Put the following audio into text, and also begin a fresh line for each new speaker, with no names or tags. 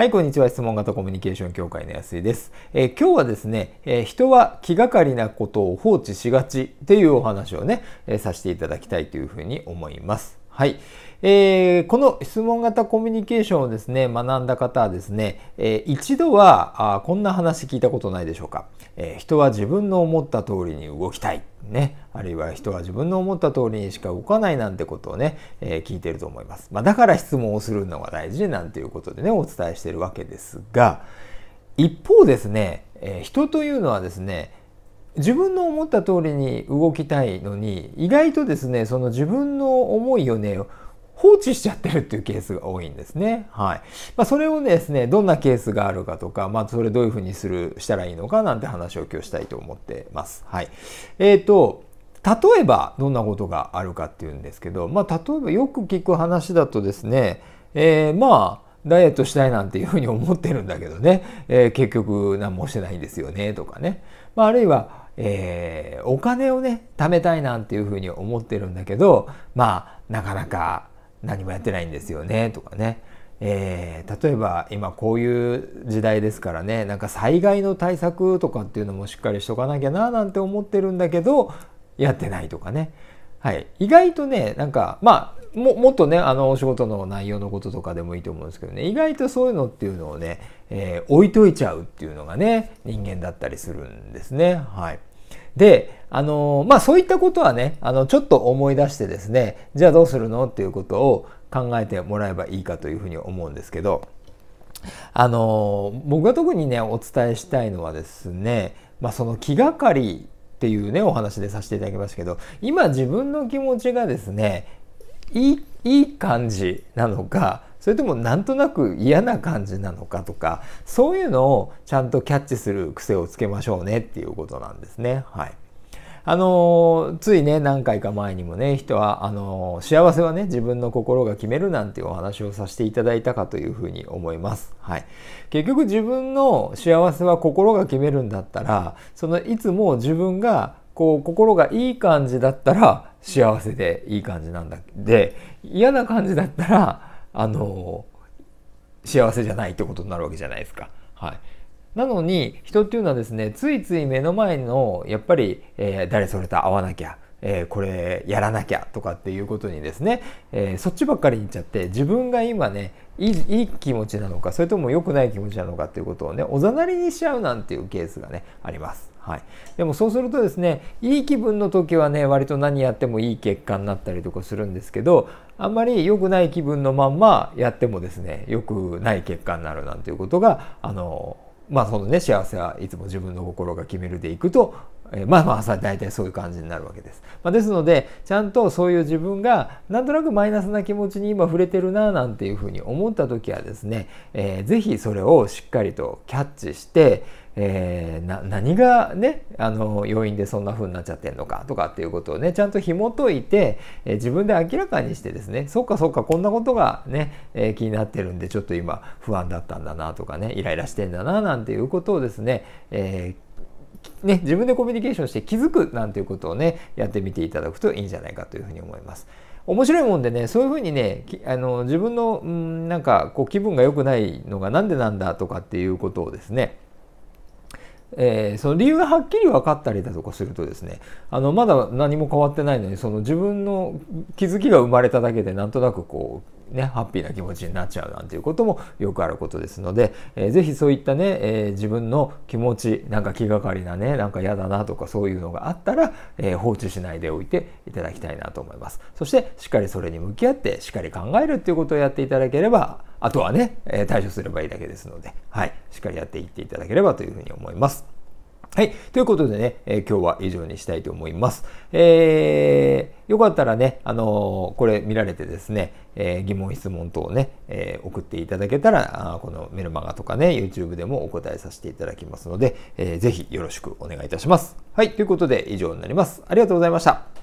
はい、こんにちは。質問型コミュニケーション協会の安井です。えー、今日はですね、えー、人は気がかりなことを放置しがちっていうお話をね、えー、させていただきたいというふうに思います。はい。えー、この質問型コミュニケーションをですね、学んだ方はですね、えー、一度はあこんな話聞いたことないでしょうか、えー、人は自分の思った通りに動きたい。ね、あるいは人は自分の思った通りにしか動かないなんてことをね、え聞いてると思います。まあ、だから質問をするのが大事なんていうことでね、お伝えしてるわけですが、一方ですね、え人というのはですね、自分の思った通りに動きたいのに意外とですねその自分の思いをね放置しちゃってるっていうケースが多いんですね。はい。まあ、それをですね、どんなケースがあるかとか、まあ、それどういうふうにする、したらいいのかなんて話を今日したいと思ってます。はい。えっ、ー、と、例えばどんなことがあるかっていうんですけど、まあ、例えばよく聞く話だとですね、えー、まあ、ダイエットしたいなんていうふうに思ってるんだけどね、えー、結局何もしてないんですよねとかね、まあ、あるいは、えー、お金をね貯めたいなんていうふうに思ってるんだけどまあなかなか何もやってないんですよねとかね、えー、例えば今こういう時代ですからねなんか災害の対策とかっていうのもしっかりしとかなきゃななんて思ってるんだけどやってないとかね、はい、意外とねなんかまあももっとねあのお仕事の内容のこととかでもいいと思うんですけどね。意外とそういうのっていうのをね、えー、置いといちゃうっていうのがね人間だったりするんですね。はい。で、あのまあそういったことはね、あのちょっと思い出してですね、じゃあどうするの？っていうことを考えてもらえばいいかというふうに思うんですけど、あの僕が特にね、お伝えしたいのはですね、まあその気がかりっていうね、お話でさせていただきましたけど、今自分の気持ちがですね、いい、いい感じなのか、それともなんとなく嫌な感じなのかとかそういうのをちゃんとキャッチする癖をつけましょうねっていうことなんですね。はい。あのついね何回か前にもね人はあの幸せはね自分の心が決めるなんてお話をさせていただいたかというふうに思います。はい、結局自分の幸せは心が決めるんだったらそのいつも自分がこう心がいい感じだったら幸せでいい感じなんだで嫌な感じだったらあの幸せじゃないってことになるわけじゃないですか。はい、なのに人っていうのはですねついつい目の前のやっぱり、えー、誰それと会わなきゃえー、これやらなきゃとかっていうことにですね、えー、そっちばっかりにいっちゃって自分が今ねいいいい気持ちなのかそれとも良くない気持ちなのかっていうことをねおざなりにしちゃうなんていうケースがねあります。はい、でもそうするとですねいい気分の時はね割と何やってもいい結果になったりとかするんですけどあんまり良くない気分のまんまやってもですね良くない結果になるなんていうことがあのまあそのね幸せはいつも自分の心が決めるでいくとえまあまあ大体そういう感じになるわけです。まあ、ですのでちゃんとそういう自分がなんとなくマイナスな気持ちに今触れてるななんていうふうに思った時はですね、えー、ぜひそれをしっかりとキャッチして、えー、何がねあの要因でそんな風になっちゃってんのかとかっていうことをねちゃんと紐解いて、えー、自分で明らかにしてですねそっかそっかこんなことがね、えー、気になってるんでちょっと今不安だったんだなとかねイライラしてんだななんていうことをですね、えーね、自分でコミュニケーションして気づくなんていうことをねやってみていただくといいんじゃないかというふうに思います。面白いもんでねそういうふうにねあの自分のんなんかこう気分が良くないのがなんでなんだとかっていうことをですねえー、その理由がはっきり分かったりだとかするとですねあのまだ何も変わってないのにその自分の気づきが生まれただけでなんとなくこうね、ハッピーな気持ちになっちゃうなんていうこともよくあることですので、えー、ぜひそういったね、えー、自分の気持ちなんか気がかりなねなんか嫌だなとかそういうのがあったら、えー、放置しないでおいていただきたいなと思いますそしてしっかりそれに向き合ってしっかり考えるっていうことをやっていただければあとはね、え対処すればいいだけですので、はい、しっかりやっていっていただければというふうに思います。はい。ということでね、えー、今日は以上にしたいと思います。えー、よかったらね、あのー、これ見られてですね、えー、疑問、質問等をね、え、送っていただけたら、あこのメルマガとかね、YouTube でもお答えさせていただきますので、えー、ぜひよろしくお願いいたします。はい。ということで以上になります。ありがとうございました。